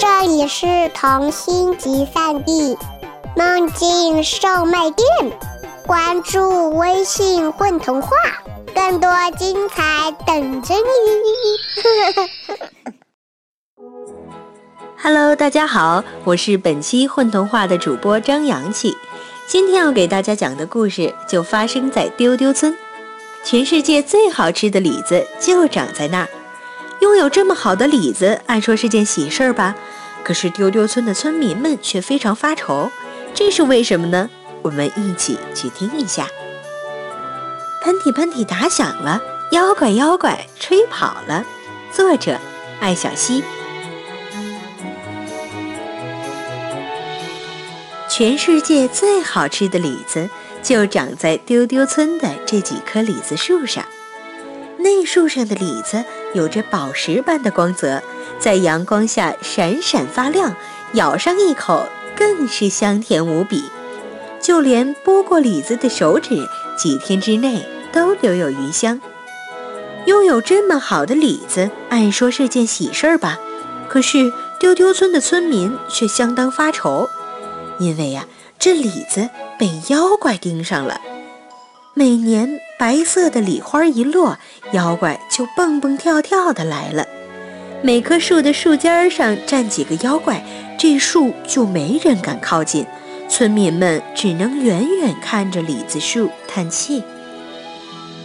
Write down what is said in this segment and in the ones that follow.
这里是童心集散地，梦境售卖店。关注微信“混童话”，更多精彩等着你。Hello，大家好，我是本期混童话的主播张阳气。今天要给大家讲的故事就发生在丢丢村。全世界最好吃的李子就长在那儿。拥有这么好的李子，按说是件喜事儿吧？可是丢丢村的村民们却非常发愁，这是为什么呢？我们一起去听一下。喷嚏喷嚏打响了，妖怪妖怪吹跑了。作者：艾小溪。全世界最好吃的李子就长在丢丢村的这几棵李子树上。那树上的李子有着宝石般的光泽，在阳光下闪闪发亮，咬上一口更是香甜无比。就连剥过李子的手指，几天之内都留有余香。拥有这么好的李子，按说是件喜事儿吧？可是丢丢村的村民却相当发愁。因为呀、这李子被妖怪盯上了。每年白色的李花一落，妖怪就蹦蹦跳跳的来了。每棵树的树尖上站几个妖怪，这树就没人敢靠近。村民们只能远远看着李子树叹气。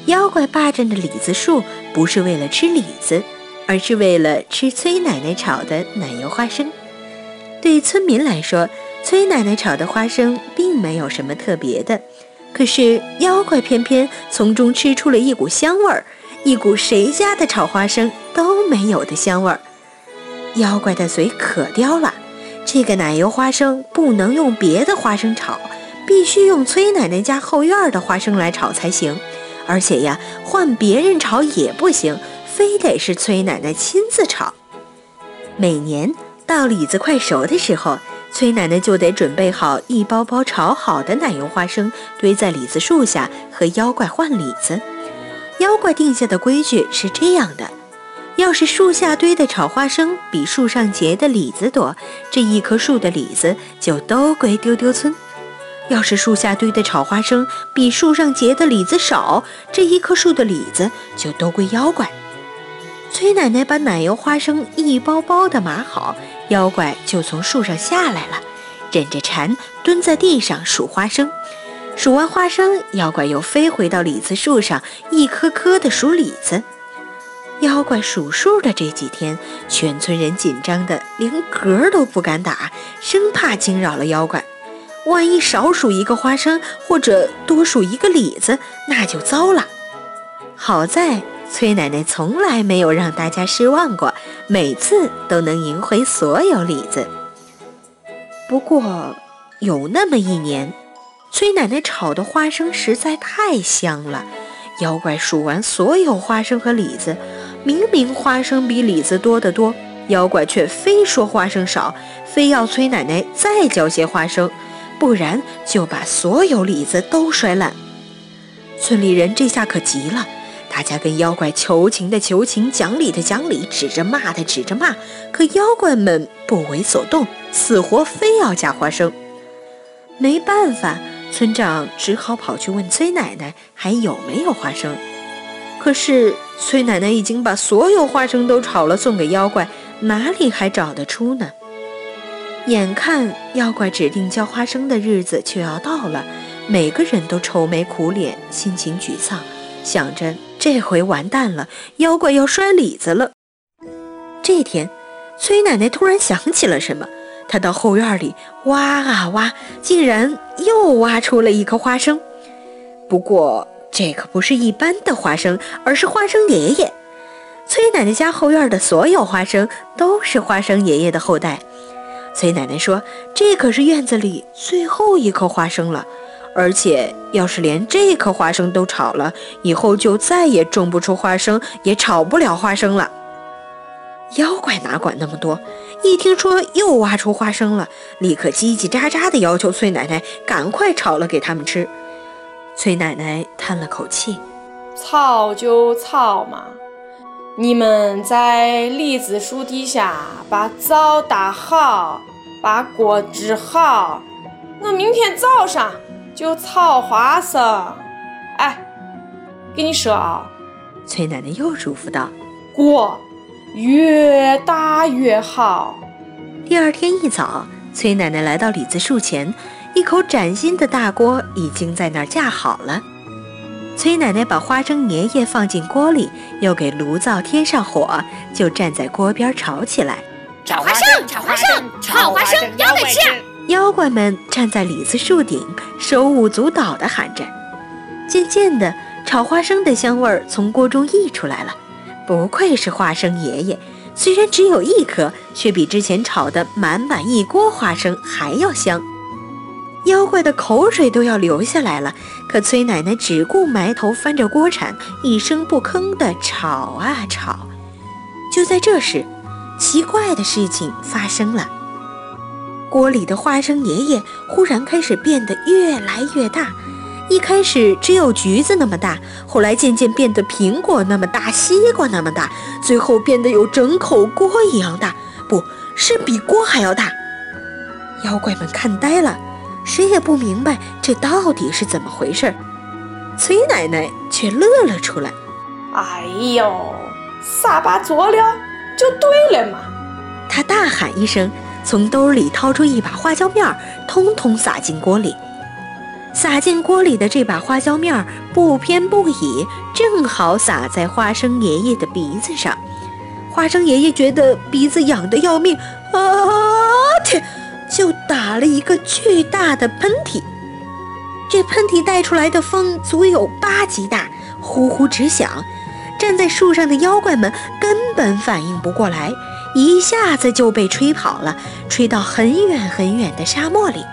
妖怪霸占着李子树，不是为了吃李子，而是为了吃崔奶奶炒的奶油花生。对村民来说，崔奶奶炒的花生并没有什么特别的，可是妖怪偏偏从中吃出了一股香味儿，一股谁家的炒花生都没有的香味儿。妖怪的嘴可刁了，这个奶油花生不能用别的花生炒，必须用崔奶奶家后院的花生来炒才行。而且呀，换别人炒也不行，非得是崔奶奶亲自炒。每年到李子快熟的时候，崔奶奶就得准备好一包包炒好的奶油花生，堆在李子树下和妖怪换李子。妖怪定下的规矩是这样的：要是树下堆的炒花生比树上结的李子多，这一棵树的李子就都归丢丢村；要是树下堆的炒花生比树上结的李子少，这一棵树的李子就都归妖怪。崔奶奶把奶油花生一包包的码好，妖怪就从树上下来了，忍着馋蹲在地上数花生。数完花生，妖怪又飞回到李子树上，一颗颗的数李子。妖怪数数的这几天，全村人紧张的连嗝都不敢打，生怕惊扰了妖怪。万一少数一个花生，或者多数一个李子，那就糟了。好在崔奶奶从来没有让大家失望过，每次都能赢回所有李子。不过有那么一年，崔奶奶炒的花生实在太香了，妖怪数完所有花生和李子，明明花生比李子多得多，妖怪却非说花生少，非要崔奶奶再交些花生，不然就把所有李子都摔烂。村里人这下可急了。大家跟妖怪求情的求情，讲理的讲理，指着骂的指着骂，可妖怪们不为所动，死活非要加花生。没办法，村长只好跑去问崔奶奶还有没有花生。可是崔奶奶已经把所有花生都炒了送给妖怪，哪里还找得出呢？眼看妖怪指定交花生的日子就要到了，每个人都愁眉苦脸，心情沮丧。想着这回完蛋了，妖怪要摔李子了。这天，崔奶奶突然想起了什么，她到后院里挖啊挖，竟然又挖出了一颗花生。不过这可不是一般的花生，而是花生爷爷。崔奶奶家后院的所有花生都是花生爷爷的后代。崔奶奶说：“这可是院子里最后一颗花生了。”而且，要是连这颗花生都炒了，以后就再也种不出花生，也炒不了花生了。妖怪哪管那么多，一听说又挖出花生了，立刻叽叽喳喳地要求崔奶奶赶快炒了给他们吃。崔奶奶叹了口气：“操就操嘛，你们在栗子树底下把灶打好，把锅支好，我明天早上就炒花生。哎，跟你说啊，崔奶奶又嘱咐道：“锅越大越好。”第二天一早，崔奶奶来到李子树前，一口崭新的大锅已经在那儿架好了。崔奶奶把花生爷爷放进锅里，又给炉灶添上火，就站在锅边炒起来。炒花生，炒花生，炒花生，要得吃！妖怪们站在李子树顶，手舞足蹈地喊着。渐渐的，炒花生的香味儿从锅中溢出来了。不愧是花生爷爷，虽然只有一颗，却比之前炒的满满一锅花生还要香。妖怪的口水都要流下来了，可崔奶奶只顾埋头翻着锅铲，一声不吭地炒啊炒。就在这时，奇怪的事情发生了：锅里的花生爷爷忽然开始变得越来越大，一开始只有橘子那么大，后来渐渐变得苹果那么大，西瓜那么大，最后变得有整口锅一样大，不是比锅还要大。妖怪们看呆了。谁也不明白这到底是怎么回事儿，崔奶奶却乐了出来。哎呦，撒把佐料就对了嘛！她大喊一声，从兜里掏出一把花椒面儿，通通撒进锅里。撒进锅里的这把花椒面儿不偏不倚，正好撒在花生爷爷的鼻子上。花生爷爷觉得鼻子痒得要命，啊天！就打了一个巨大的喷嚏，这喷嚏带出来的风足有八级大，呼呼直响。站在树上的妖怪们根本反应不过来，一下子就被吹跑了，吹到很远很远的沙漠里。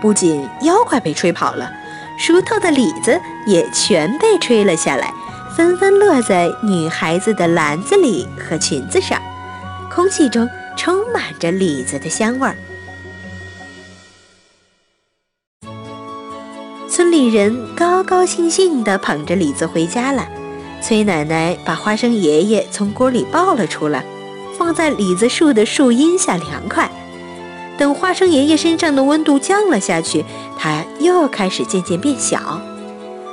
不仅妖怪被吹跑了，熟透的李子也全被吹了下来，纷纷落在女孩子的篮子里和裙子上，空气中充满着李子的香味儿。村里人高高兴兴地捧着李子回家了。崔奶奶把花生爷爷从锅里抱了出来，放在李子树的树荫下凉快。等花生爷爷身上的温度降了下去，他又开始渐渐变小。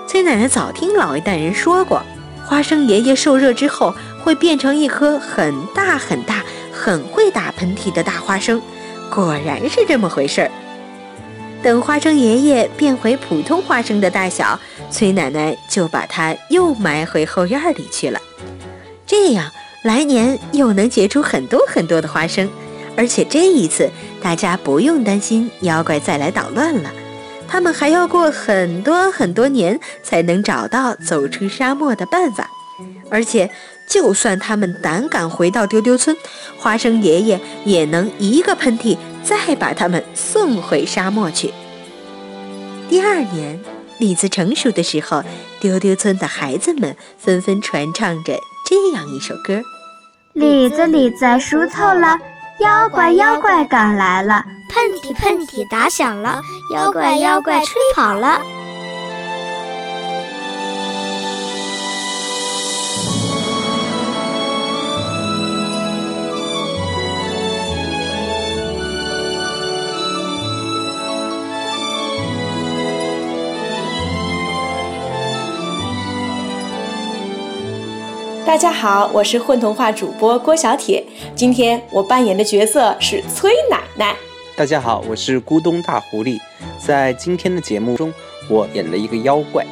崔奶奶早听老一代人说过，花生爷爷受热之后会变成一颗很大很大、很会打喷嚏的大花生。果然是这么回事儿。等花生爷爷变回普通花生的大小，崔奶奶就把它又埋回后院里去了。这样，来年又能结出很多很多的花生，而且这一次大家不用担心妖怪再来捣乱了。他们还要过很多很多年才能找到走出沙漠的办法。而且，就算他们胆敢回到丢丢村，花生爷爷也能一个喷嚏。再把他们送回沙漠去。第二年，李子成熟的时候，丢丢村的孩子们纷纷传唱着这样一首歌：李子李子熟透了，妖怪妖怪赶来了，喷嚏喷嚏打响了，妖怪妖怪吹跑了。大家好，我是混童话主播郭小铁。今天我扮演的角色是崔奶奶。大家好，我是咕咚大狐狸。在今天的节目中，我演了一个妖怪。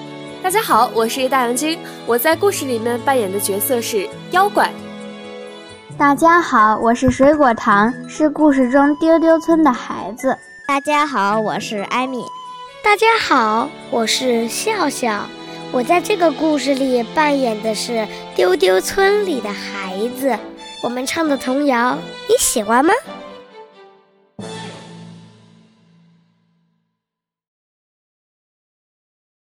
大家好，我是大杨晶。我在故事里面扮演的角色是妖怪。大家好，我是水果糖，是故事中丢丢村的孩子。大家好，我是艾米。大家好，我是笑笑。我在这个故事里扮演的是丢丢村里的孩子，我们唱的童谣，你喜欢吗？